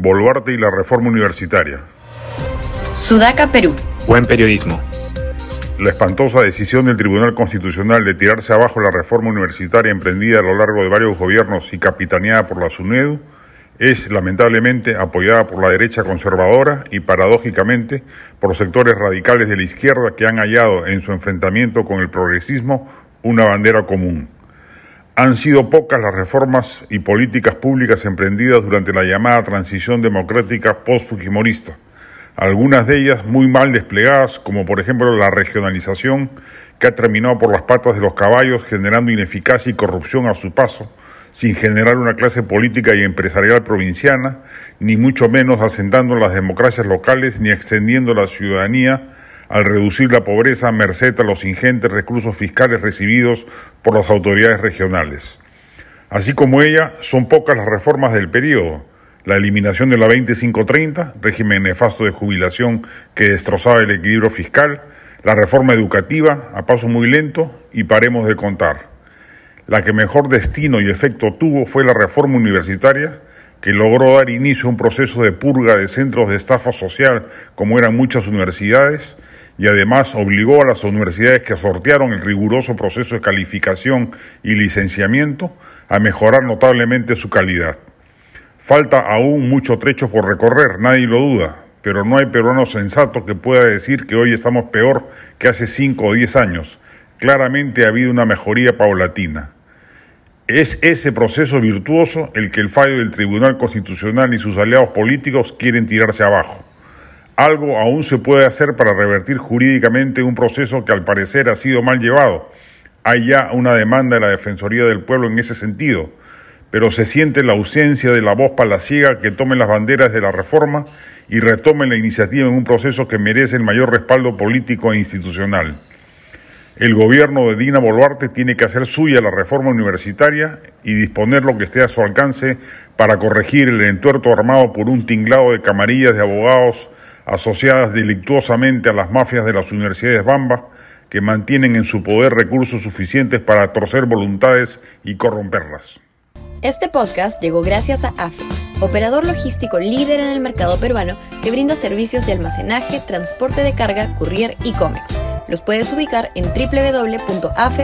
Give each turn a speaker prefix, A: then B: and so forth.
A: Boluarte y la reforma universitaria.
B: Sudaca, Perú.
C: Buen periodismo.
A: La espantosa decisión del Tribunal Constitucional de tirarse abajo la reforma universitaria emprendida a lo largo de varios gobiernos y capitaneada por la SUNEDU es lamentablemente apoyada por la derecha conservadora y paradójicamente por sectores radicales de la izquierda que han hallado en su enfrentamiento con el progresismo una bandera común. Han sido pocas las reformas y políticas públicas emprendidas durante la llamada transición democrática post-fujimorista, algunas de ellas muy mal desplegadas, como por ejemplo la regionalización, que ha terminado por las patas de los caballos, generando ineficacia y corrupción a su paso, sin generar una clase política y empresarial provinciana, ni mucho menos asentando las democracias locales ni extendiendo la ciudadanía al reducir la pobreza a merced a los ingentes recursos fiscales recibidos por las autoridades regionales. Así como ella, son pocas las reformas del periodo. La eliminación de la 2530, régimen nefasto de jubilación que destrozaba el equilibrio fiscal, la reforma educativa, a paso muy lento, y paremos de contar. La que mejor destino y efecto tuvo fue la reforma universitaria, que logró dar inicio a un proceso de purga de centros de estafa social, como eran muchas universidades, y además obligó a las universidades que sortearon el riguroso proceso de calificación y licenciamiento a mejorar notablemente su calidad. Falta aún mucho trecho por recorrer, nadie lo duda, pero no hay peruano sensato que pueda decir que hoy estamos peor que hace cinco o diez años. Claramente ha habido una mejoría paulatina. Es ese proceso virtuoso el que el fallo del Tribunal Constitucional y sus aliados políticos quieren tirarse abajo. Algo aún se puede hacer para revertir jurídicamente un proceso que al parecer ha sido mal llevado. Hay ya una demanda de la Defensoría del Pueblo en ese sentido, pero se siente la ausencia de la voz palaciega que tome las banderas de la reforma y retome la iniciativa en un proceso que merece el mayor respaldo político e institucional. El gobierno de Dina Boluarte tiene que hacer suya la reforma universitaria y disponer lo que esté a su alcance para corregir el entuerto armado por un tinglado de camarillas de abogados asociadas delictuosamente a las mafias de las universidades Bamba, que mantienen en su poder recursos suficientes para torcer voluntades y corromperlas.
B: Este podcast llegó gracias a AFE, operador logístico líder en el mercado peruano que brinda servicios de almacenaje, transporte de carga, courier y cómics. Los puedes ubicar en www.afe.pe.